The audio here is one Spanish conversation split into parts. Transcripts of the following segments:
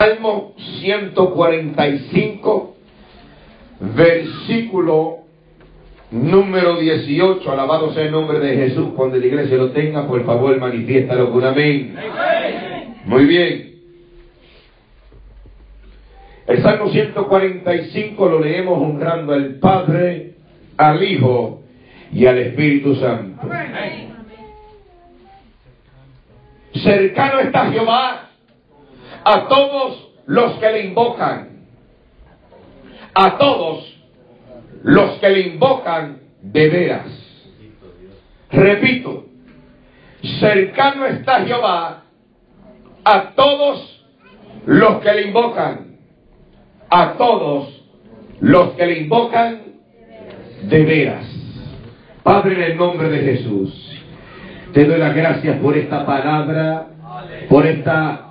Salmo 145, versículo número 18. Alabado sea el nombre de Jesús. Cuando la iglesia lo tenga, por favor, manifiéstalo con amén. Muy bien. El Salmo 145 lo leemos honrando al Padre, al Hijo y al Espíritu Santo. Cercano está Jehová a todos los que le invocan, a todos los que le invocan de veras. Repito, cercano está Jehová a todos los que le invocan, a todos los que le invocan de veras. Padre, en el nombre de Jesús, te doy las gracias por esta palabra, por esta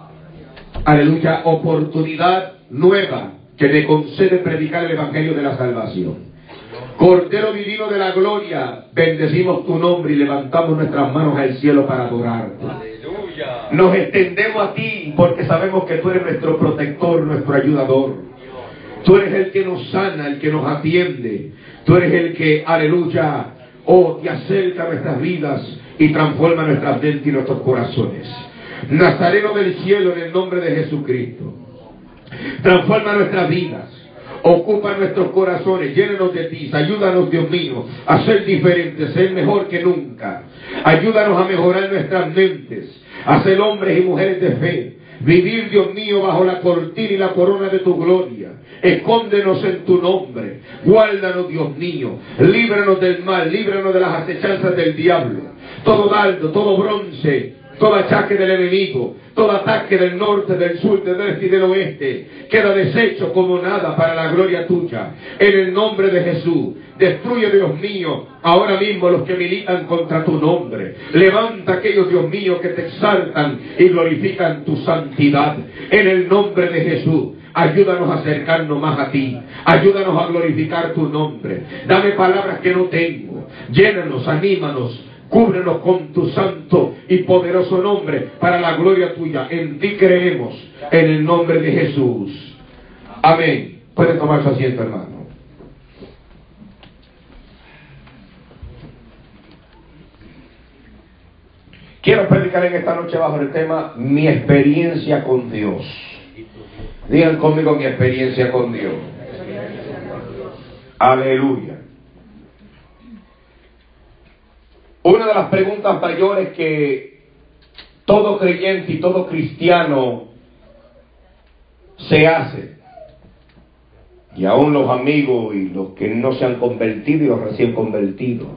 aleluya, oportunidad nueva que me concede predicar el Evangelio de la Salvación. Cordero divino de la gloria, bendecimos tu nombre y levantamos nuestras manos al cielo para adorarte. Nos extendemos a ti porque sabemos que tú eres nuestro protector, nuestro ayudador. Tú eres el que nos sana, el que nos atiende. Tú eres el que, aleluya, oh, te acerca a nuestras vidas y transforma nuestras mentes y nuestros corazones. Nazareno del cielo en el nombre de Jesucristo. Transforma nuestras vidas. Ocupa nuestros corazones, llénenos de ti, ayúdanos Dios mío a ser diferentes, ser mejor que nunca. Ayúdanos a mejorar nuestras mentes, a ser hombres y mujeres de fe. Vivir, Dios mío, bajo la cortina y la corona de tu gloria. Escóndenos en tu nombre. Guárdanos, Dios mío. Líbranos del mal, líbranos de las acechanzas del diablo. Todo dardo, todo bronce, todo achaque del enemigo, todo ataque del norte, del sur, del este y del oeste, queda deshecho como nada para la gloria tuya. En el nombre de Jesús, destruye, Dios mío, ahora mismo los que militan contra tu nombre. Levanta aquellos, Dios mío, que te exaltan y glorifican tu santidad. En el nombre de Jesús. Ayúdanos a acercarnos más a ti. Ayúdanos a glorificar tu nombre. Dame palabras que no tengo. Llénanos, anímanos, Cúbrenos con tu santo y poderoso nombre para la gloria tuya. En ti creemos, en el nombre de Jesús. Amén. Puede tomar su asiento, hermano. Quiero predicar en esta noche bajo el tema mi experiencia con Dios. Digan conmigo mi experiencia con Dios. Aleluya. Una de las preguntas mayores que todo creyente y todo cristiano se hace, y aún los amigos y los que no se han convertido y los recién convertidos,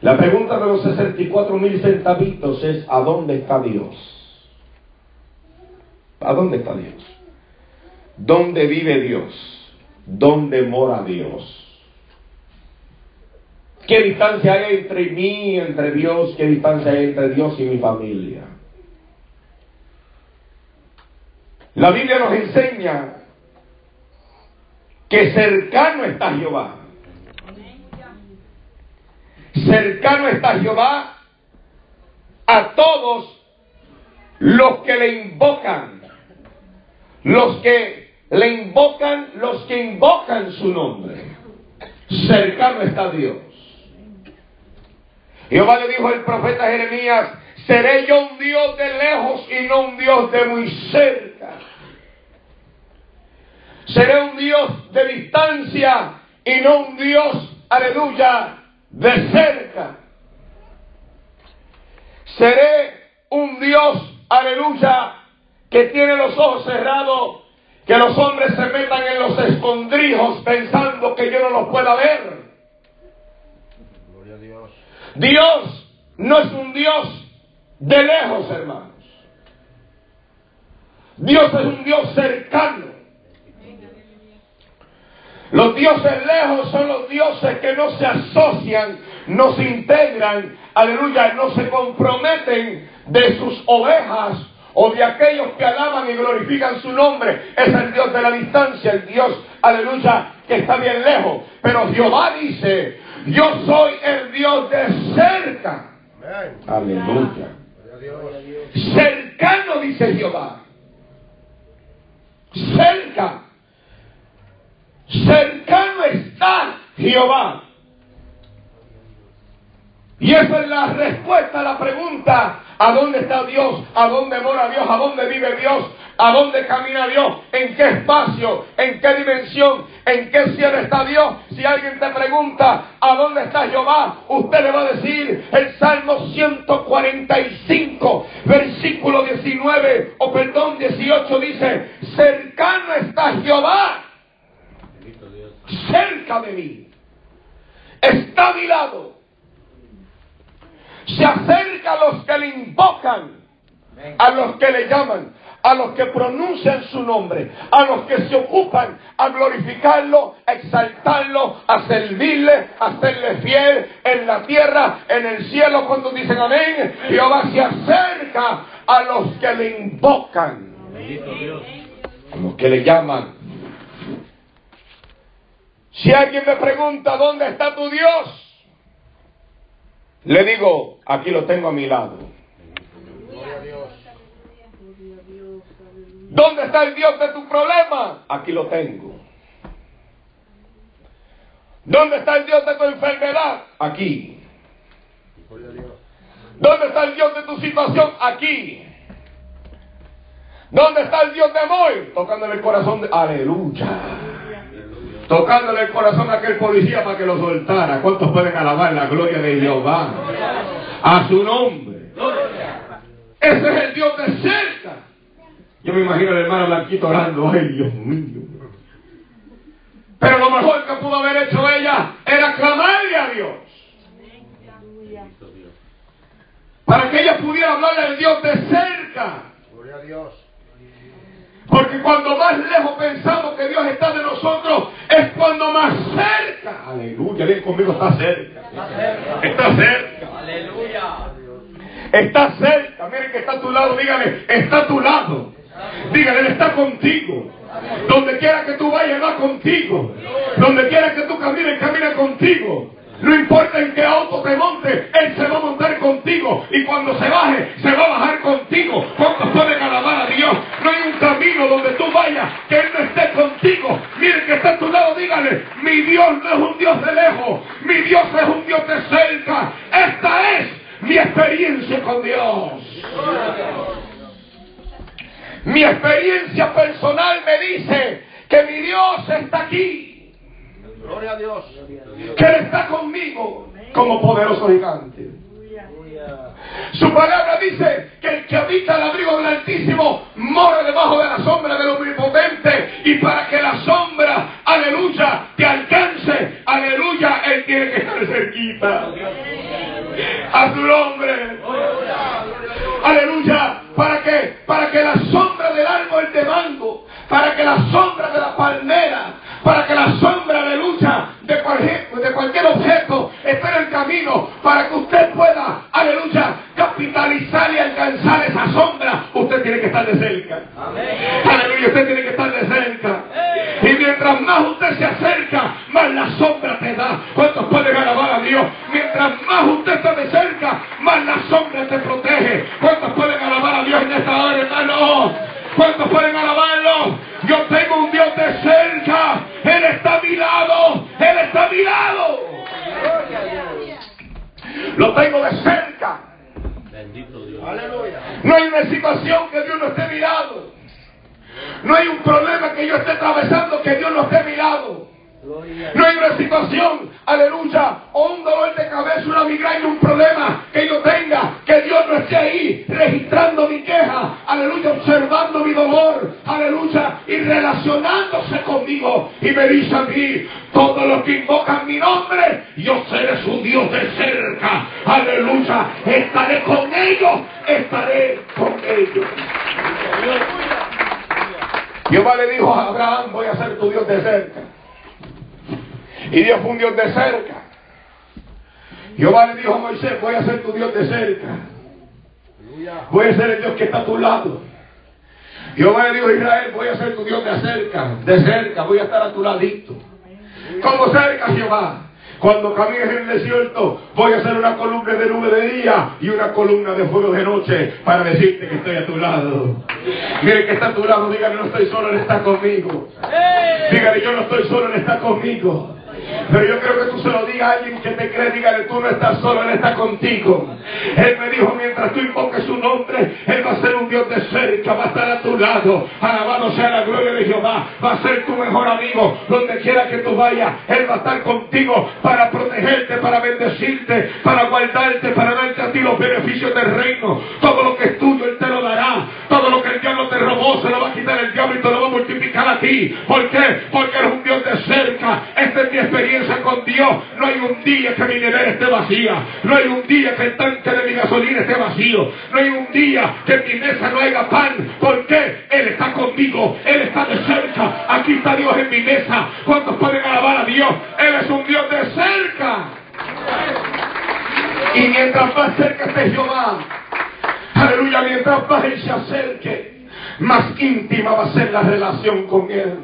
la pregunta de los 64 mil centavitos es ¿a dónde está Dios? ¿A dónde está Dios? ¿Dónde vive Dios? ¿Dónde mora Dios? ¿Qué distancia hay entre mí entre Dios? ¿Qué distancia hay entre Dios y mi familia? La Biblia nos enseña que cercano está Jehová. Cercano está Jehová a todos los que le invocan. Los que le invocan, los que invocan su nombre. Cercano está Dios. Jehová le dijo al profeta Jeremías, seré yo un Dios de lejos y no un Dios de muy cerca. Seré un Dios de distancia y no un Dios, aleluya, de cerca. Seré un Dios, aleluya, que tiene los ojos cerrados, que los hombres se metan en los escondrijos pensando que yo no los pueda ver. Dios no es un Dios de lejos, hermanos. Dios es un Dios cercano. Los dioses lejos son los dioses que no se asocian, no se integran, aleluya, no se comprometen de sus ovejas o de aquellos que alaban y glorifican su nombre. Es el Dios de la distancia, el Dios, aleluya, que está bien lejos. Pero Jehová dice, yo soy el Dios de cerca. Aleluya. Cercano, dice Jehová. Cerca. Cercano está Jehová. Y esa es la respuesta a la pregunta, ¿a dónde está Dios? ¿A dónde mora Dios? ¿A dónde vive Dios? ¿A dónde camina Dios? ¿En qué espacio? ¿En qué dimensión? ¿En qué cielo está Dios? Si alguien te pregunta, ¿a dónde está Jehová? Usted le va a decir el Salmo 145, versículo 19, o perdón, 18 dice, cercano está Jehová, cerca de mí, está a mi lado se acerca a los que le invocan, a los que le llaman, a los que pronuncian su nombre, a los que se ocupan a glorificarlo, a exaltarlo, a servirle, a serle fiel en la tierra, en el cielo, cuando dicen amén. Jehová se acerca a los que le invocan, a los que le llaman. Si alguien me pregunta, ¿dónde está tu Dios? Le digo, aquí lo tengo a mi lado. ¿Dónde está el Dios de tu problema? Aquí lo tengo. ¿Dónde está el Dios de tu enfermedad? Aquí. ¿Dónde está el Dios de tu situación? Aquí. ¿Dónde está el Dios de amor? Tocándole el corazón de... Aleluya tocándole el corazón a aquel policía para que lo soltara. ¿Cuántos pueden alabar la gloria de Jehová? A su nombre. Ese es el Dios de cerca. Yo me imagino al hermano Blanquito orando, ay Dios mío. Pero lo mejor que pudo haber hecho ella era clamarle a Dios. Para que ella pudiera hablarle al Dios de cerca. Gloria a Dios. Porque cuando más lejos pensamos que Dios está de nosotros, es cuando más cerca. Aleluya, bien conmigo, está cerca. Está cerca. Aleluya. Está cerca. Miren que está a tu lado, dígale, está a tu lado. Dígale, Él está contigo. Donde quiera que tú vayas, va contigo. Donde quiera que tú camines, camina contigo. No importa en qué auto te monte, Él se va a montar contigo. Y cuando se baje, se va a bajar contigo. ¿Cuántos pueden alabar a Dios? No hay un camino donde tú vayas que Él no esté contigo. Miren que está a tu lado, dígale, mi Dios no es un Dios de lejos, mi Dios es un Dios de cerca. Esta es mi experiencia con Dios. Mi experiencia personal me dice que mi Dios está aquí. Gloria a Dios. Que Él está conmigo como poderoso gigante. Su palabra dice que el que habita el abrigo del Altísimo mora debajo de la sombra del Omnipotente y para que la sombra, aleluya, te alcance, aleluya, Él tiene que estar cerquita. A su nombre. Aleluya, para que, para que la sombra del árbol de mango, para que la sombra de la palmera, para que la sombra, aleluya, de cualquier, de cualquier objeto esté en el camino, para que usted pueda, aleluya, capitalizar y alcanzar esa sombra, usted tiene que estar de cerca. Aleluya, usted tiene que estar de cerca. Y mientras más usted se acerca, más la de cerca. Jehová le dijo a Moisés, voy a ser tu Dios de cerca. Voy a ser el Dios que está a tu lado. Jehová le dijo a Israel, voy a ser tu Dios de cerca, de cerca, voy a estar a tu ladito. Como cerca, Jehová. Cuando camines en el desierto, voy a hacer una columna de nube de día y una columna de fuego de noche para decirte que estoy a tu lado. Mire que está a tu lado, dígale, no estoy solo, Él está conmigo. Dígale, yo no estoy solo, Él está conmigo. Pero yo creo que tú se lo digas a alguien que te cree, dígale, tú no estás solo, Él está contigo. Él me dijo, mientras tú invoques su nombre, Él va a ser un Dios de cerca, va a estar a tu lado. Alabado sea la gloria de Jehová. Va a ser tu mejor amigo. Donde quiera que tú vayas, Él va a estar contigo para protegerte, para bendecirte, para guardarte, para darte a ti los beneficios del reino. Todo lo que es tuyo, Él te lo dará. Todo lo que el diablo te robó, se lo va a quitar el diablo y te lo va a multiplicar a ti. ¿Por qué? Porque eres un Dios de cerca. Esta es mi experiencia con Dios. No hay un día que mi nevera esté vacía. No hay un día que el tanque de mi gasolina esté vacío. No hay un día que en mi mesa no haya pan. ¿Por qué? Él está conmigo. Él está de cerca. Aquí está Dios en mi mesa. ¿Cuántos pueden alabar a Dios? Él es un Dios de cerca. Y mientras más cerca esté Jehová, aleluya, mientras más Él se acerque, más íntima va a ser la relación con Él.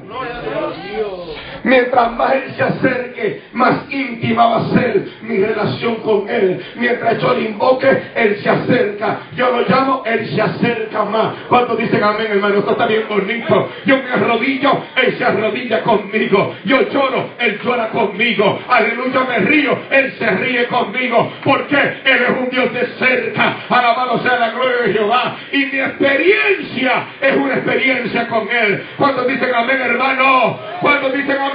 Mientras más Él se acerque, más íntima va a ser mi relación con Él. Mientras yo le invoque, Él se acerca. Yo lo llamo, Él se acerca más. ¿Cuántos dicen amén, hermano? Esto está bien bonito. Yo me arrodillo, Él se arrodilla conmigo. Yo lloro, Él llora conmigo. Aleluya, me río, Él se ríe conmigo. Porque Él es un Dios de cerca. Alabado sea la gloria de Jehová. Y mi experiencia es una experiencia con Él. ¿Cuántos dicen amén, hermano? ¿Cuántos dicen amén?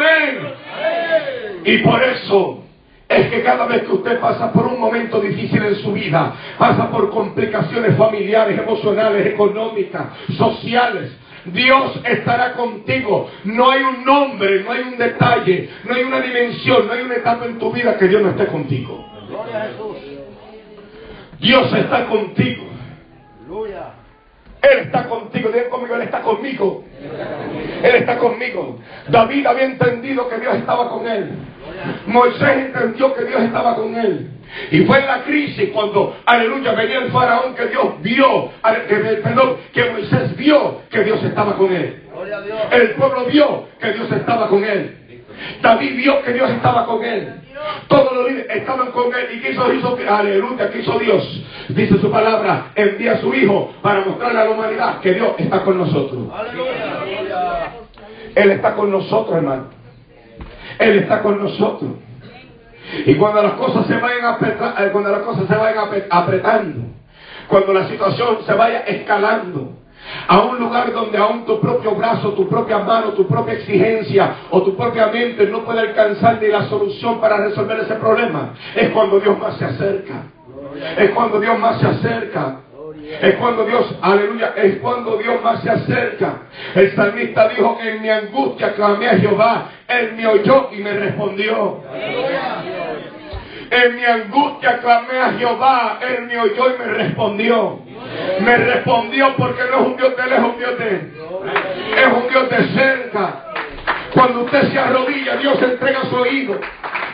Y por eso es que cada vez que usted pasa por un momento difícil en su vida, pasa por complicaciones familiares, emocionales, económicas, sociales, Dios estará contigo. No hay un nombre, no hay un detalle, no hay una dimensión, no hay una etapa en tu vida que Dios no esté contigo. Dios está contigo. Él está contigo, Dios conmigo, Él está conmigo. Él está conmigo. David había entendido que Dios estaba con él. Moisés entendió que Dios estaba con él. Y fue en la crisis cuando, aleluya, venía el faraón que Dios vio, perdón, que Moisés vio que Dios estaba con él. El pueblo vio que Dios estaba con él. David vio que Dios estaba con él. Todos los líderes estaban con él. ¿Y quiso, hizo? Aleluya, quiso Dios? Dice su palabra, envía a su Hijo para mostrarle a la humanidad que Dios está con nosotros. Él está con nosotros, hermano. Él está con nosotros. Y cuando las cosas se vayan eh, cuando las cosas se vayan apretando, cuando la situación se vaya escalando, a un lugar donde aún tu propio brazo, tu propia mano, tu propia exigencia o tu propia mente no puede alcanzar ni la solución para resolver ese problema. Es cuando Dios más se acerca. Es cuando Dios más se acerca. Es cuando Dios, aleluya, es cuando Dios más se acerca. El salmista dijo, en mi angustia clamé a Jehová, Él me oyó y me respondió. En mi angustia clamé a Jehová, Él me oyó y me respondió. Me respondió porque no es un Dios de lejos, Dios de... Es un Dios de cerca. Cuando usted se arrodilla, Dios entrega su oído.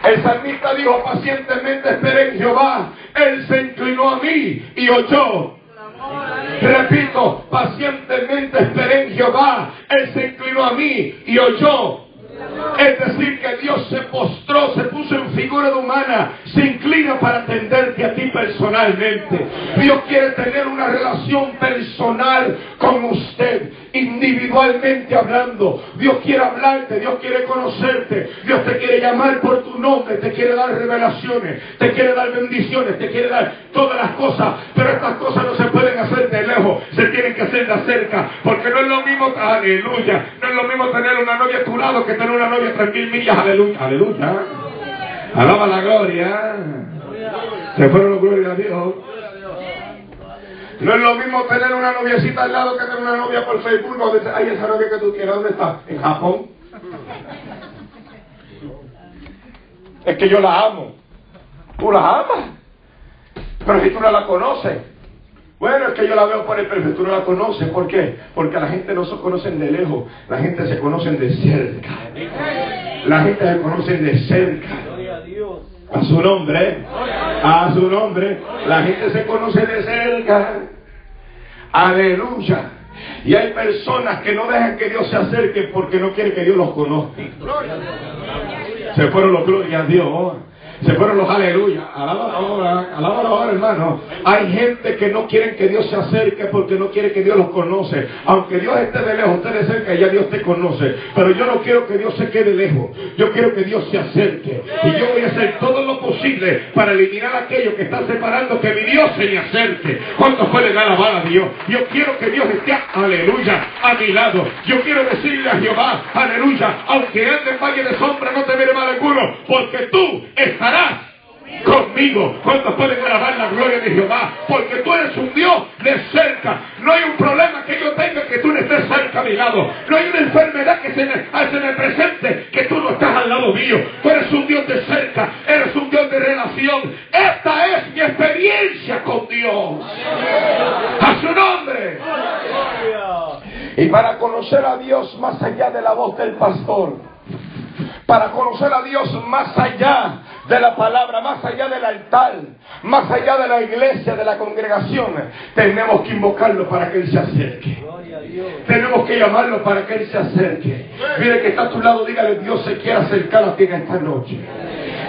El salmista dijo pacientemente esperé en Jehová. Él se inclinó a mí y oyó. Repito, pacientemente esperé en Jehová. Él se inclinó a mí y oyó. Es decir, que Dios se postró, se puso en figura de humana, se inclina para atenderte a ti personalmente. Dios quiere tener una relación personal con usted, individualmente hablando. Dios quiere hablarte, Dios quiere conocerte, Dios te quiere llamar por tu nombre, te quiere dar revelaciones, te quiere dar bendiciones, te quiere dar todas las cosas, pero estas cosas no se pueden hacer de lejos, se tienen que hacer de cerca, porque no es lo mismo, aleluya, no es lo mismo tener una novia a tu lado que tener una novia a tres millas, aleluya, aleluya. Alaba la gloria. Se fueron los glorias a Dios. No es lo mismo tener una noviecita al lado que tener una novia por Facebook decir, ay, esa novia que tú quieras, ¿dónde está? En Japón. Es que yo la amo. Tú la amas. Pero si tú no la conoces, bueno, es que yo la veo por el perfecto, tú no la conoces. ¿Por qué? Porque la gente no se conoce de lejos, la gente se conoce de cerca. La gente se conoce de cerca. A su nombre, a su nombre, la gente se conoce de cerca. Aleluya. Y hay personas que no dejan que Dios se acerque porque no quieren que Dios los conozca. Se fueron los glorias a Dios. Se fueron los aleluya. Alaba ahora, alaba ahora, hermano. Hay gente que no quiere que Dios se acerque porque no quiere que Dios los conoce. Aunque Dios esté de lejos, usted de cerca, ya Dios te conoce. Pero yo no quiero que Dios se quede lejos. Yo quiero que Dios se acerque. Y yo voy a hacer todo lo posible para eliminar aquello que está separando, que mi Dios se me acerque. ¿Cuántos pueden alabar a Dios? Yo quiero que Dios esté, aleluya, a mi lado. Yo quiero decirle a Jehová, aleluya, aunque ande en valle de sombra, no te veré mal alguno, porque tú estarás conmigo. ¿Cuántos pueden alabar la gloria de Jehová? Porque tú eres un Dios de cerca. No hay un problema que yo tenga que tú no estés cerca a mi lado. No hay una enfermedad que se me, se me presente que tú no estás al lado mío. Tú eres un Dios de cerca. Eres un Dios de relación. Esta es mi experiencia con Dios. A su nombre. Y para conocer a Dios más allá de la voz del pastor. Para conocer a Dios más allá de la palabra, más allá del altar, más allá de la iglesia, de la congregación, tenemos que invocarlo para que Él se acerque. Tenemos que llamarlo para que Él se acerque. Mire que está a tu lado, dígale, Dios se quiere acercar a ti en esta noche.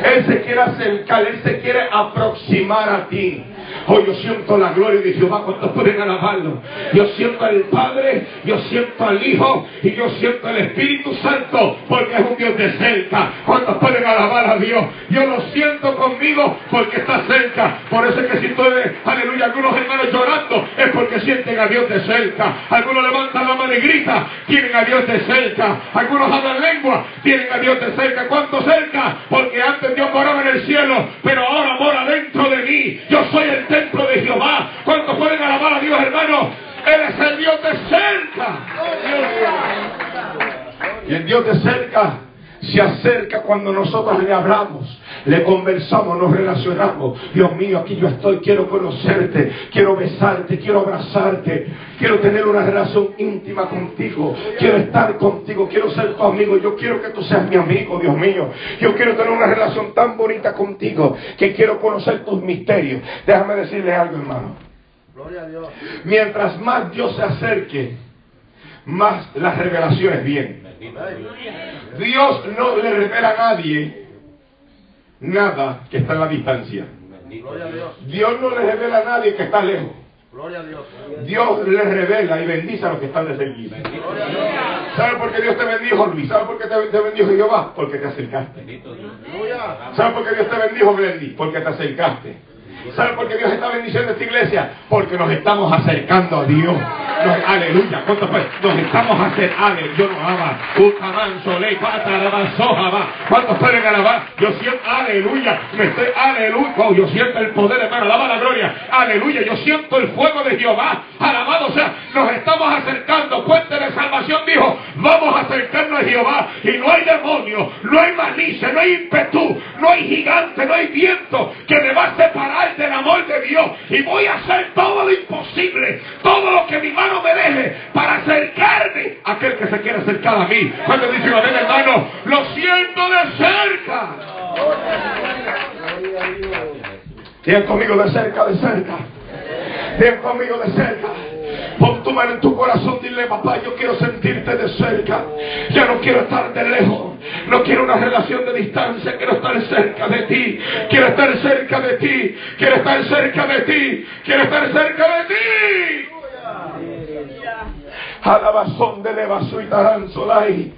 Él se quiere acercar, Él se quiere aproximar a ti. Hoy yo siento la gloria de Jehová. cuando pueden alabarlo? Yo siento al Padre, yo siento al Hijo y yo siento al Espíritu Santo porque es un Dios de cerca. ¿Cuántos pueden alabar a Dios? Yo lo siento conmigo porque está cerca. Por eso es que si estoy, aleluya, algunos hermanos llorando es porque sienten a Dios de cerca. Algunos levantan la mano y gritan, tienen a Dios de cerca. Algunos hablan lengua, tienen a Dios de cerca. ¿Cuánto cerca? Porque antes Dios moraba en el cielo, pero ahora mora dentro de mí. Yo soy el templo de Jehová. ¿Cuántos pueden alabar a Dios, hermano? Él es el Dios de cerca. Y el Dios de cerca se acerca cuando nosotros le hablamos, le conversamos, nos relacionamos. Dios mío, aquí yo estoy, quiero conocerte, quiero besarte, quiero abrazarte, quiero tener una relación íntima contigo, quiero estar contigo, quiero ser tu amigo, yo quiero que tú seas mi amigo, Dios mío. Yo quiero tener una relación tan bonita contigo que quiero conocer tus misterios. Déjame decirle algo, hermano. Gloria a Dios. Mientras más Dios se acerque, más las revelaciones vienen. Dios no le revela a nadie nada que está en la distancia. Dios no le revela a nadie que está lejos. Dios le revela y bendice a los que están de cerquita. ¿Sabe por qué Dios te bendijo, Luis? ¿Sabe por qué te bendijo Jehová? Porque te acercaste. ¿Sabe por qué Dios te bendijo, Blendy? Porque te acercaste. ¿Sabe por qué Dios está bendiciendo esta iglesia? Porque nos estamos acercando a Dios. aleluya. ¿Cuánto fue? Nos estamos acercando. Yo no ama. ¿Cuántos pueden alabar? Yo siento, aleluya. Me estoy, aleluya. Oh, yo siento el poder, hermano. Alaba la gloria. Aleluya. Yo siento el fuego de Jehová. Alabado sea. Nos estamos acercando. Puente de salvación dijo. Vamos a acercarnos a Jehová. Y no hay demonio. No hay malicia. No hay impetu. No hay gigante. No hay viento que me va a separar del amor de Dios y voy a hacer todo lo imposible, todo lo que mi mano me deje para acercarme a aquel que se quiere acercar a mí. Cuando dice amén, hermano, lo siento de cerca. Tienen conmigo de cerca, de cerca. Tienen conmigo de cerca. Pon tu mano en tu corazón, dile papá, yo quiero sentirte de cerca. Ya no quiero estar de lejos. No quiero una relación de distancia, quiero estar cerca de ti. Quiero estar cerca de ti. Quiero estar cerca de ti. Quiero estar cerca de ti. Alabazón de levasu y taranzolai.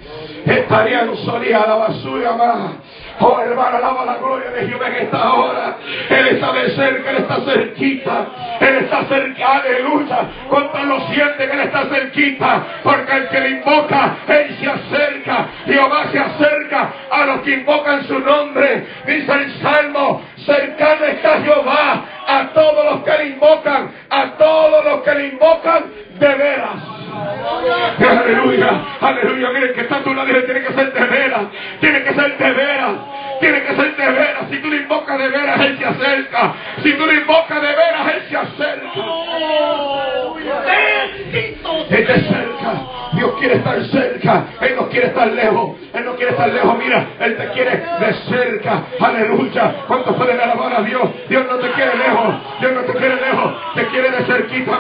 Estarían solía y. Oh hermano, alaba la gloria de Jehová en esta hora. Él está de cerca, Él está cerquita. Él está cerca, aleluya. Cuando lo sienten, Él está cerquita. Porque el que le invoca, Él se acerca. Jehová se acerca a los que invocan su nombre. Dice el Salmo, cercano está Jehová a todos los que le invocan. A todos los que le invocan de veras. Aleluya, aleluya. Miren que está a tu lado tiene que ser de veras. Tiene que ser de veras. Tiene que ser de veras. Si tú le invocas de veras, Él se acerca. Si tú le invocas de veras, Él se acerca. Él te cerca. Dios quiere estar cerca. Él no quiere estar lejos. Él no quiere estar lejos. Mira, Él te quiere de cerca. Aleluya. ¿Cuántos pueden alabar a Dios? Dios no te quiere lejos. Dios no te quiere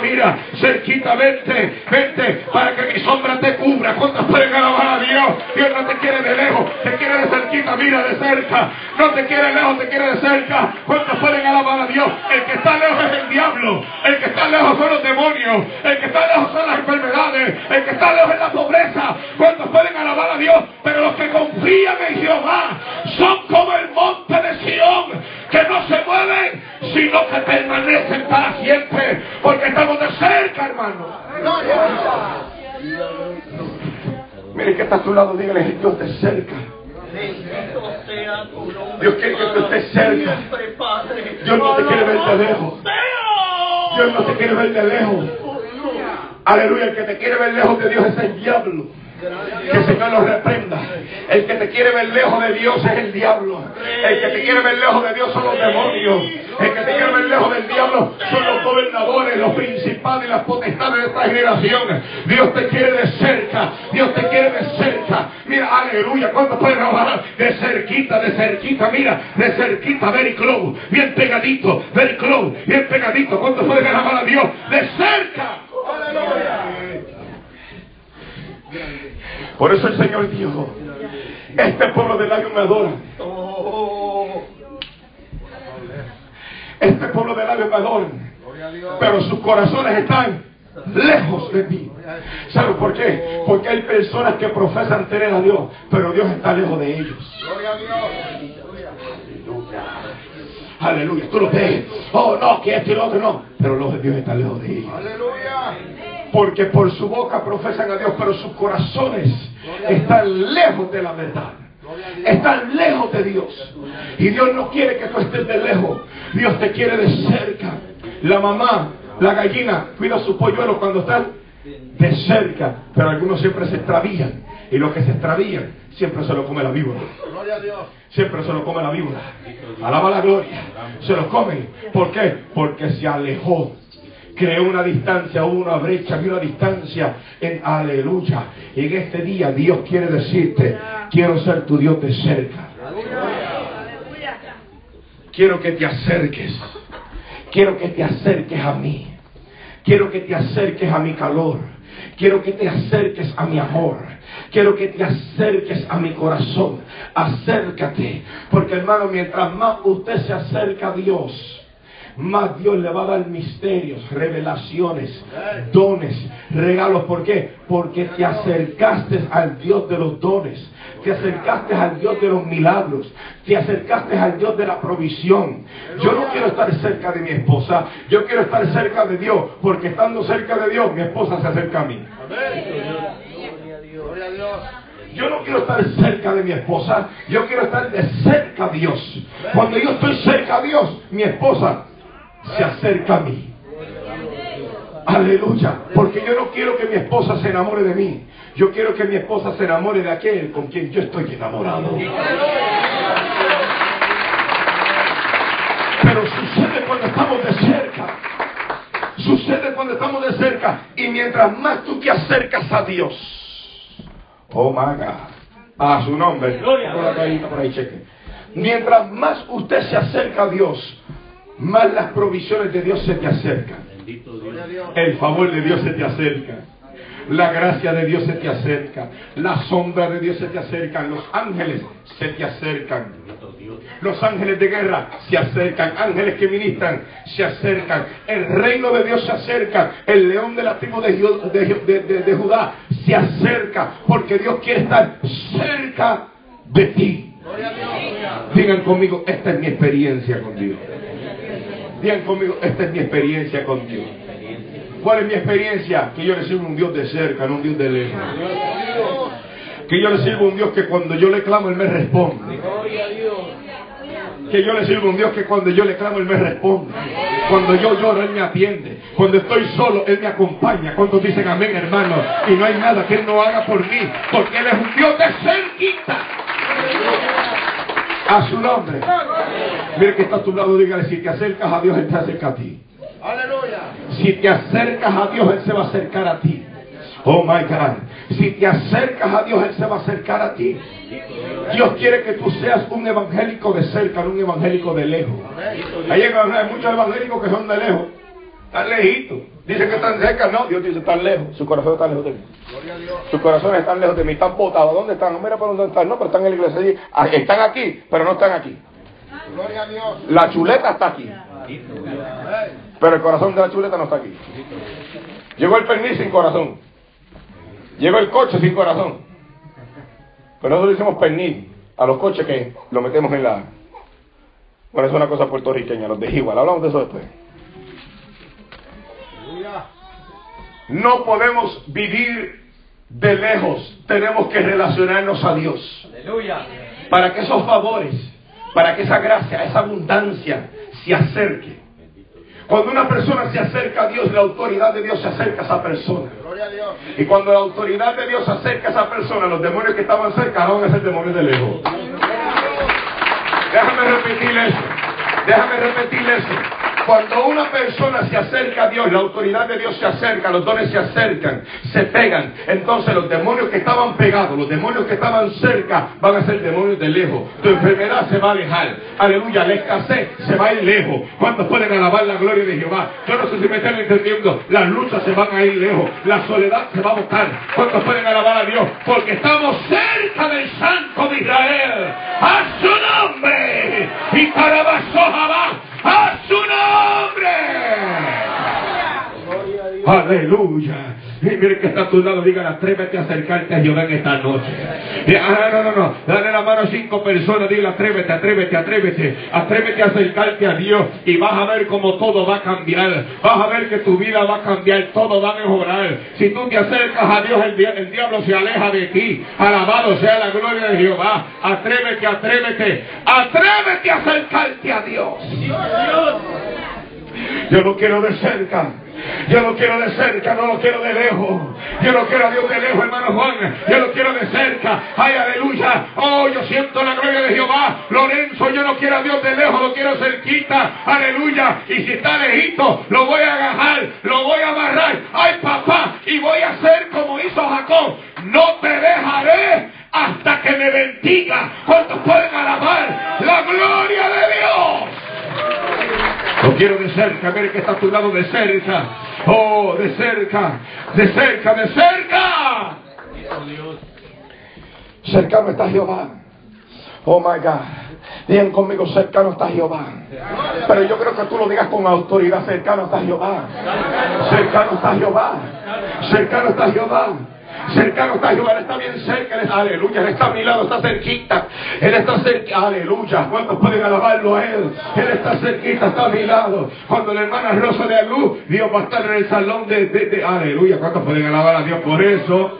Mira, cerquita, vente, vente para que mi sombra te cubra. ¿Cuántos pueden alabar a Dios? Dios no te quiere de lejos. te quiere de cerquita, mira de cerca. No te quiere lejos, te quiere de cerca. ¿Cuántos pueden alabar a Dios? El que está lejos es el diablo. El que está lejos son los demonios. El que está lejos son las enfermedades. El que está lejos es la pobreza. ¿Cuántos pueden alabar a Dios? Pero los que confían en Jehová son como el monte de Sión, que no se mueven, sino que permanecen para siempre. Porque estamos de cerca, hermano. Mire que está a tu lado, dígale, Dios de cerca. Dios quiere que tú estés cerca. Dios no te quiere ver de lejos. Dios no te quiere ver de lejos. Aleluya, el que te quiere ver lejos de Dios es el diablo. Que el Señor los reprenda. El que te quiere ver lejos de Dios es el diablo. El que te quiere ver lejos de Dios son los demonios. El que te quiere ver lejos del diablo son los gobernadores, los principales y las potestades de esta generación. Dios te quiere de cerca. Dios te quiere de cerca. Mira, aleluya. ¿Cuánto puedes robar? De cerquita, de cerquita. Mira, de cerquita, very close. Bien pegadito, very close. Bien pegadito. ¿Cuánto puedes alabar a Dios? De cerca. Por eso el Señor dijo, este pueblo de labios me adora. Este pueblo de labios me adora. Pero sus corazones están lejos de mí. ¿Sabes por qué? Porque hay personas que profesan tener a Dios, pero Dios está lejos de ellos. Aleluya. Tú lo ves. Oh, no, que este y lo otro no. Pero Dios están lejos de ellos. Porque por su boca profesan a Dios, pero sus corazones están lejos de la verdad. Están lejos de Dios. Y Dios no quiere que tú estés de lejos. Dios te quiere de cerca. La mamá, la gallina, cuida su polluelo cuando están de cerca. Pero algunos siempre se extravían. Y los que se extravían siempre se lo come la víbora. Siempre se lo come la víbora. Alaba la gloria. Se lo comen. ¿Por qué? Porque se alejó creó una distancia, una brecha, había una distancia en aleluya. Y en este día Dios quiere decirte, quiero ser tu Dios de cerca. Quiero que te acerques. Quiero que te acerques a mí. Quiero que te acerques a mi calor. Quiero que te acerques a mi amor. Quiero que te acerques a mi corazón. Acércate. Porque hermano, mientras más usted se acerca a Dios, más Dios le va a dar misterios, revelaciones, dones, regalos. ¿Por qué? Porque te acercaste al Dios de los dones, te acercaste al Dios de los milagros, te acercaste al Dios de la provisión. Yo no quiero estar cerca de mi esposa, yo quiero estar cerca de Dios, porque estando cerca de Dios, mi esposa se acerca a mí. Yo no quiero estar cerca de mi esposa, yo quiero estar de cerca a Dios. Cuando yo estoy cerca a Dios, mi esposa se acerca a mí. Aleluya. Porque yo no quiero que mi esposa se enamore de mí. Yo quiero que mi esposa se enamore de aquel con quien yo estoy enamorado. Pero sucede cuando estamos de cerca. Sucede cuando estamos de cerca. Y mientras más tú te acercas a Dios. Oh my God. A su nombre. Mientras más usted se acerca a Dios, más las provisiones de Dios se te acercan. El favor de Dios se te acerca. La gracia de Dios se te acerca. La sombra de Dios se te acerca. Los ángeles se te acercan. Los ángeles de guerra se acercan. Ángeles que ministran se acercan. El reino de Dios se acerca. El león de la tribu de, Judá se acerca. Porque Dios quiere estar cerca de ti. Digan conmigo, esta es mi experiencia con Dios. Digan conmigo, esta es mi experiencia con Dios. ¿Cuál es mi experiencia? Que yo le sirvo un Dios de cerca, no un Dios de lejos. Que yo le sirvo un Dios que cuando yo le clamo, Él me responde. Que yo le sirvo un Dios que cuando yo le clamo, Él me responde. Cuando yo lloro, Él me atiende. Cuando estoy solo, Él me acompaña. Cuando dicen amén, hermano. Y no hay nada que Él no haga por mí. Porque Él es un Dios de cerquita a su nombre. Mira que está a tu lado, dígale, si te acercas a Dios, Él te acerca a ti. Aleluya. Si te acercas a Dios, Él se va a acercar a ti. Oh my God. Si te acercas a Dios, Él se va a acercar a ti. Dios quiere que tú seas un evangélico de cerca, no un evangélico de lejos. Hay muchos evangélicos que son de lejos. Están lejitos. Dicen que están cerca, no, Dios dice están lejos, su corazón está lejos de mí. Sus corazones están lejos de mí, están botados. ¿Dónde están? No, mira por dónde están. No, pero están en la iglesia allí. Ah, Están aquí, pero no están aquí. La chuleta está aquí. Pero el corazón de la chuleta no está aquí. Llegó el permiso sin corazón. Llegó el coche sin corazón. Pero nosotros le decimos pernil a los coches que lo metemos en la... Bueno, es una cosa puertorriqueña, los de igual. Hablamos de eso después. No podemos vivir de lejos. Tenemos que relacionarnos a Dios. Para que esos favores, para que esa gracia, esa abundancia se acerque. Cuando una persona se acerca a Dios, la autoridad de Dios se acerca a esa persona. Y cuando la autoridad de Dios se acerca a esa persona, los demonios que estaban cerca van a ser demonios de lejos. Déjame repetir eso. Déjame repetir eso. Cuando una persona se acerca a Dios, la autoridad de Dios se acerca, los dones se acercan, se pegan. Entonces los demonios que estaban pegados, los demonios que estaban cerca, van a ser demonios de lejos. Tu enfermedad se va a alejar. Aleluya, la escasez se va a ir lejos. ¿Cuántos pueden alabar la gloria de Jehová? Yo no sé si me están entendiendo. Las luchas se van a ir lejos. La soledad se va a botar. ¿Cuántos pueden alabar a Dios? Porque estamos cerca del Santo de Israel. A su nombre. Y para abajo a su nombre. Aleluya. Y mire que está a tu lado, diga, atrévete a acercarte a Jehová en esta noche. ah, no, no, no. Dale la mano a cinco personas, dile, atrévete, atrévete, atrévete. Atrévete a acercarte a Dios y vas a ver cómo todo va a cambiar. Vas a ver que tu vida va a cambiar, todo va a mejorar. Si tú te acercas a Dios, el, el diablo se aleja de ti. Alabado sea la gloria de Jehová. Atrévete, atrévete. Atrévete a acercarte a Dios. Yo lo quiero de cerca. Yo lo quiero de cerca, no lo quiero de lejos. Yo lo quiero a Dios de lejos, hermano Juan. Yo lo quiero de cerca. Ay, aleluya. Oh, yo siento la gloria de Jehová. Lorenzo, yo no quiero a Dios de lejos, lo quiero cerquita. Aleluya. Y si está lejito, lo voy a agarrar, lo voy a amarrar. Ay, papá, y voy a hacer como hizo Jacob. No quiero de cerca, ver que está a tu lado de cerca. Oh, de cerca, de cerca, de cerca. Cercano está Jehová. Oh my God. Digan conmigo, cercano está Jehová. Pero yo creo que tú lo digas con autoridad, cercano está Jehová. Cercano está Jehová. Cercano está Jehová. Cercano está Jehová, Él está bien cerca, Él está, aleluya, Él está a mi lado, está cerquita. Él está cerca, aleluya. ¿Cuántos pueden alabarlo a Él? Él está cerquita, está a mi lado. Cuando la hermana Rosa de luz, Dios va a estar en el salón de, de, aleluya. ¿Cuántos pueden alabar a Dios por eso?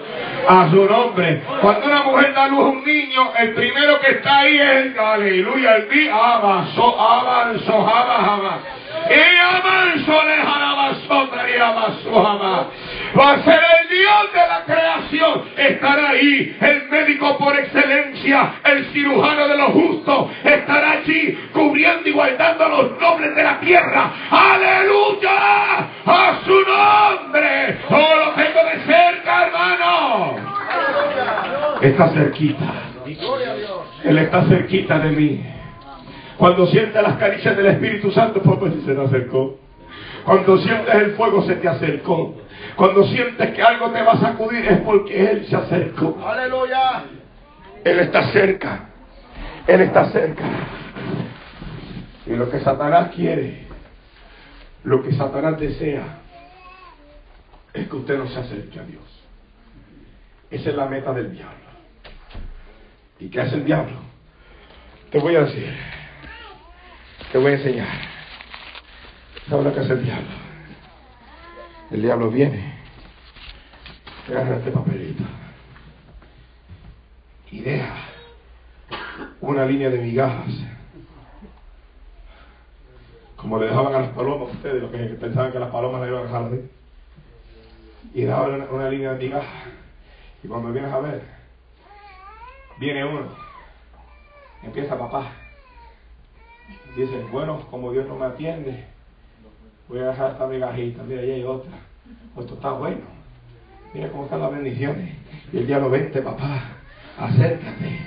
A su nombre. Cuando una mujer da luz a un niño, el primero que está ahí es, aleluya, el día, avanzó, avanzó, avanzó, y avanzó, le Va a ser el Dios de la creación. Estará ahí el médico por excelencia, el cirujano de los justos. Estará allí cubriendo y guardando los nobles de la tierra. Aleluya. A su nombre. Oh, lo tengo de cerca, hermano. Está cerquita. Él está cerquita de mí. Cuando sientes las caricias del Espíritu Santo, pues se te acercó. Cuando sientes el fuego, se te acercó. Cuando sientes que algo te va a sacudir es porque Él se acercó. Aleluya. Él está cerca. Él está cerca. Y lo que Satanás quiere, lo que Satanás desea, es que usted no se acerque a Dios. Esa es la meta del diablo. ¿Y qué hace el diablo? Te voy a decir. Te voy a enseñar. ¿Sabes lo que hace el diablo? El diablo viene, agarra este papelito y deja una línea de migajas. Como le dejaban a las palomas ustedes, los que pensaban que las palomas le iban a dejar así. Y dejaban una, una línea de migajas. Y cuando vienes a ver, viene uno, empieza papá. Dice, bueno, como Dios no me atiende, Voy a dejar esta migajita. Mira, ahí hay otra. Esto está bueno. Mira cómo están las bendiciones. Y el diablo, vente, papá. Acércate.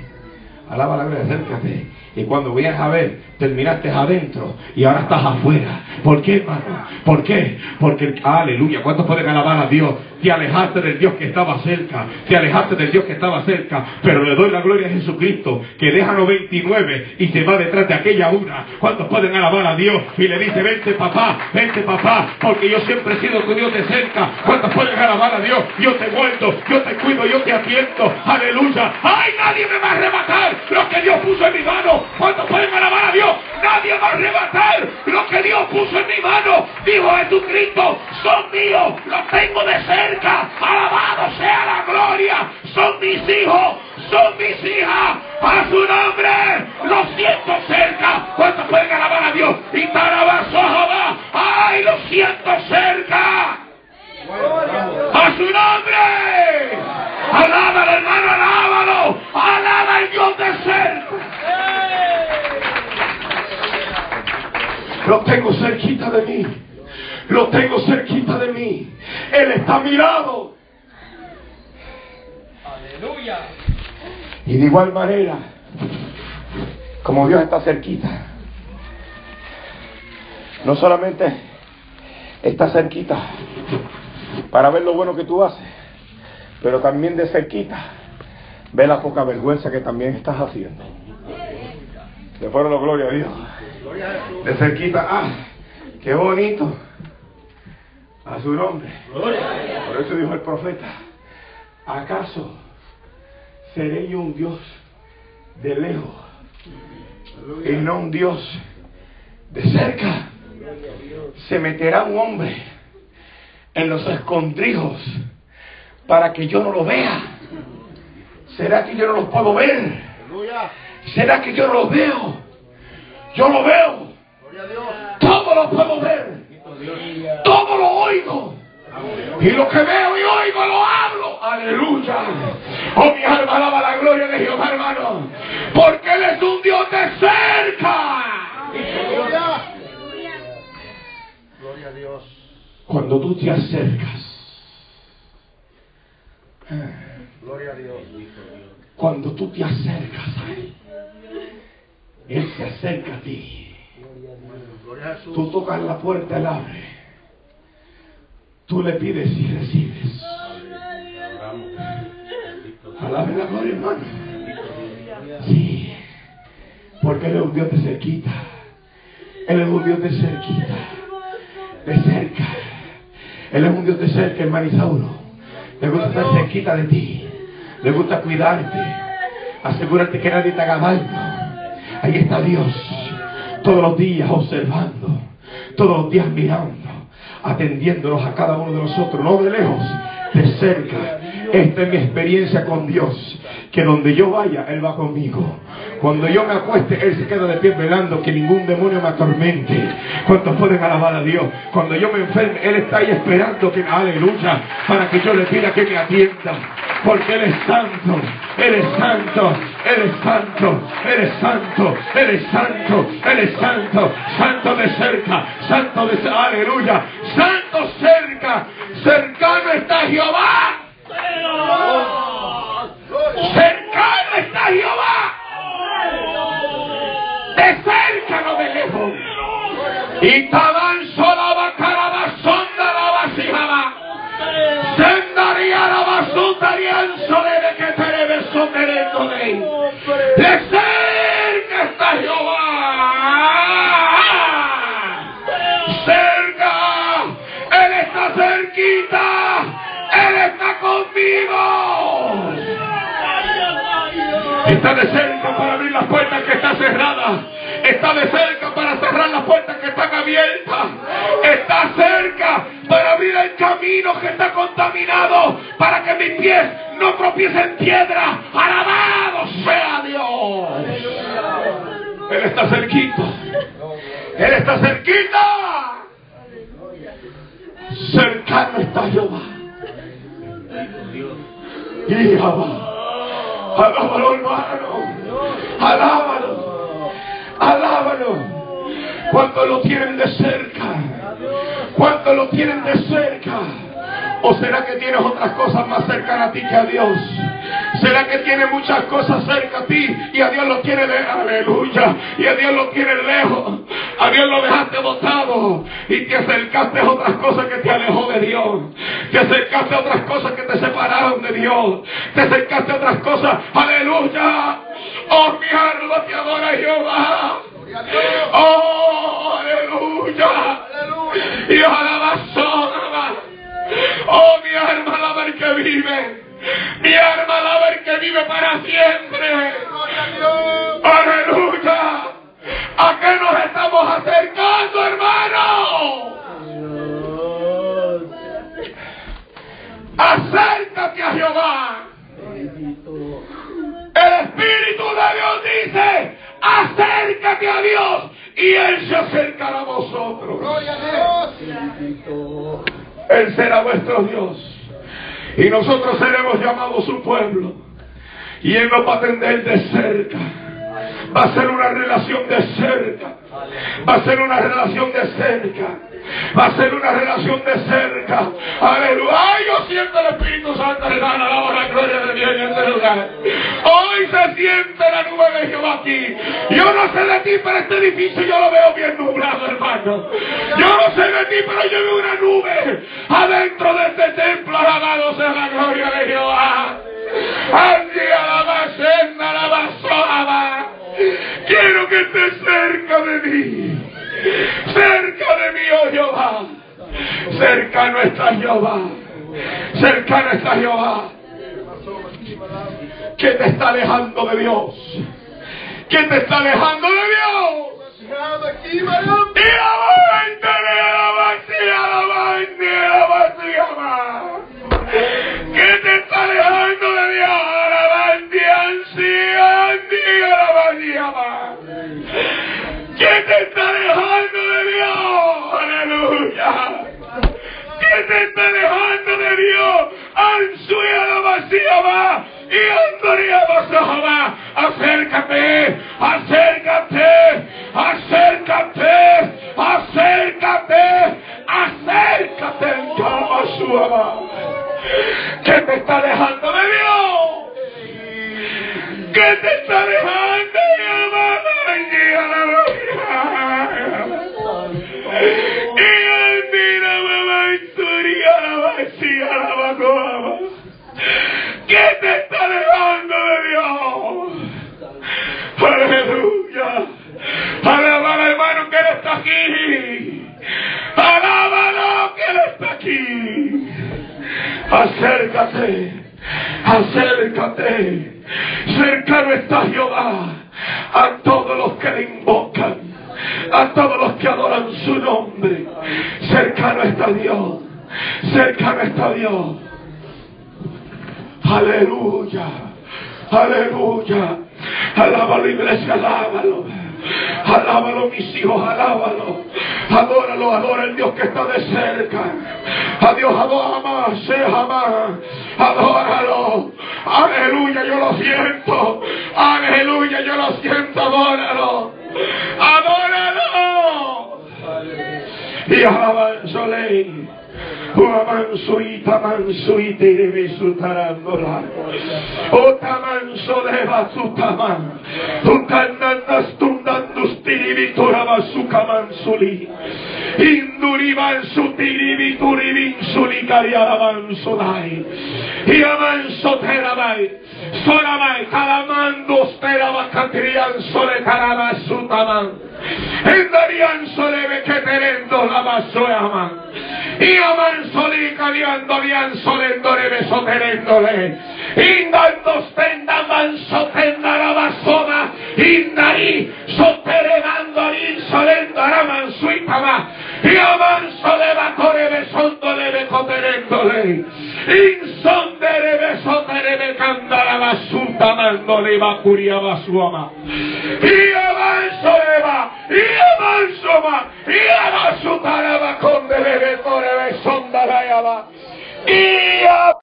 Alaba la gloria, acércate. Y cuando vienes a ver, terminaste adentro y ahora estás afuera. ¿Por qué, hermano? ¿Por qué? Porque, aleluya, ¿cuántos pueden alabar a Dios? Te alejaste del Dios que estaba cerca, te alejaste del Dios que estaba cerca, pero le doy la gloria a Jesucristo, que deja los 29 y se va detrás de aquella una. ¿Cuántos pueden alabar a Dios? Y le dice, vente papá, vente papá, porque yo siempre he sido tu Dios de cerca. ¿Cuántos pueden alabar a Dios? Yo te vuelto, yo te cuido, yo te atiendo. Aleluya. ¡Ay, nadie me va a arrebatar lo que Dios puso en mi mano! ¿Cuántos pueden alabar a Dios? Nadie va a arrebatar lo que Dios puso en mi mano. Dijo Jesucristo, son míos, los tengo de cerca. Alabado sea la gloria. Son mis hijos, son mis hijas. A su nombre, los siento cerca. ¿Cuántos pueden alabar a Dios? Y va. ¡Ay, los siento cerca! ¡A su nombre! ¡Alábalo, hermano, alábalo! ¡Alaba al Dios de cerca! Lo tengo cerquita de mí. Lo tengo cerquita de mí. Él está a mi lado. Aleluya. Y de igual manera, como Dios está cerquita, no solamente está cerquita para ver lo bueno que tú haces, pero también de cerquita ve la poca vergüenza que también estás haciendo. Le fueron la gloria a Dios. De cerquita, ah, qué bonito. A su nombre. Por eso dijo el profeta, ¿acaso seré yo un Dios de lejos y no un Dios de cerca? Se meterá un hombre en los escondrijos para que yo no lo vea. ¿Será que yo no los puedo ver? ¿Será que yo no los veo? Yo lo veo. Todo lo puedo ver. Todo lo oigo. Y lo que veo y oigo lo hablo. Aleluya. Oh, mi alma alaba la gloria de Jehová, hermano. Porque Él es un Dios de cerca. Gloria a Dios. Cuando tú te acercas. Gloria a Dios. Cuando tú te acercas a Él. Él se acerca a ti. Tú tocas la puerta, Él abre. Tú le pides y recibes. Alabe la gloria, hermano. Sí. Porque Él es un Dios de cerquita. Él es un Dios de cerquita. De cerca. Él es un Dios de cerca, hermano Isauro. Le gusta estar cerquita de ti. Le gusta cuidarte. Asegúrate que nadie te haga daño. Ahí está Dios, todos los días observando, todos los días mirando, atendiéndonos a cada uno de nosotros, no de lejos, de cerca. Esta es mi experiencia con Dios, que donde yo vaya, Él va conmigo. Cuando yo me acueste, Él se queda de pie velando que ningún demonio me atormente. ¿Cuántos pueden alabar a Dios? Cuando yo me enferme, Él está ahí esperando que, aleluya, para que yo le pida que me atienda. Porque Él es santo, Él es santo, Él es santo, Él es santo, Él es santo, Él es santo, santo de cerca, santo de cerca, aleluya, santo cerca, cercano está Jehová. Cercano está Jehová de cerca, no de lejos. Y taban Está de cerca para abrir las puertas que están cerradas. Está de cerca para cerrar las puertas que están abiertas. Está cerca para abrir el camino que está contaminado. Para que mis pies no tropiecen en piedra. Alabado sea Dios. Él está cerquita. Él está cerquita. Cercano está Jehová. Y Jehová. Alábalo, hermano. Alábalo. Alábalo. Cuando lo tienen de cerca. Cuando lo tienen de cerca. ¿O será que tienes otras cosas más cercanas a ti que a Dios? ¿Será que tiene muchas cosas cerca a ti y a Dios lo quiere. Aleluya. Y a Dios lo quiere lejos. A Dios lo dejaste botado y te acercaste a otras cosas que te alejó de Dios. Te acercaste a otras cosas que te separaron de Dios. Te acercaste a otras cosas. Aleluya. Oh, mi alma te adora Jehová. Oh, aleluya. Y alaba, Oh, mi alma alaba el que vive. Mi alma alaba el que vive para siempre. Aleluya. ¿A qué nos estamos acercando, hermano? Acércate a Jehová. El Espíritu de Dios dice, acércate a Dios y Él se acercará a vosotros. Él será vuestro Dios. Y nosotros seremos llamados su pueblo. Y Él nos va a atender de cerca. Va a ser una relación de cerca. Va a ser una relación de cerca. Va a ser una relación de cerca. Aleluya. Ay, yo siento el Espíritu Santo, hermano. Alaba la gloria de Dios en este lugar. Hoy se siente la nube de Jehová aquí. Yo no sé de ti, pero este edificio yo lo veo bien nublado, hermano. Yo no sé de ti, pero yo veo una nube adentro de este templo. Alabado sea la gloria de Jehová. Quiero que estés cerca de mí. Cerca de mí, oh Jehová. Cercano está Jehová. Cercano está Jehová. ¿Qué te está alejando de Dios? ¿Qué te está alejando de Dios? ¿Qué te está alejando de Dios? Alabanza, ¿Qué te está alejando de Dios? Aleluya. ¿Qué te está alejando de Dios? Ansuya la vacía va y andaría va. Acércate, acércate, acércate, acércate, acércate en Kama ¿Qué te está alejando de Dios? ¿Qué te está alejando Acércate. Acércate. Cercano está Jehová a todos los que le invocan, a todos los que adoran su nombre. Cercano está Dios. Cercano está Dios. Aleluya. Aleluya. Alábalo, iglesia, alábalo. Alábalo, mis hijos, alábalo. Adóralo, adora el Dios que está de cerca. A Dios jamás. Adóralo. Aleluya, yo lo siento. Aleluya, yo lo siento, adóralo. Adóralo. Y alaba el soleil. Uamanso itamanso iterebe sutarandola. Otamanso leva sutaman. Tukanandas tundandus tiribituraba sukamansuli. Induriban sutiribituribin sulikariaramanso dai. Iamanso terabai. Soramai kalamando steraba katrian sole karama sutaman. Endarian soleve keterendo la basoyaman. Iaman soli caliando lian solendore besoterendole. Indando stenda man sotenda la basoma. Indari soteremando lin solendo raman suitama. Iaman soleva tore besondole becoterendole. Insondere besotere becandara basuta mandole bacuria basuama. Iaman soleva. Iaman soma. Iaman sutara baconde bebe tore besonda la yaba.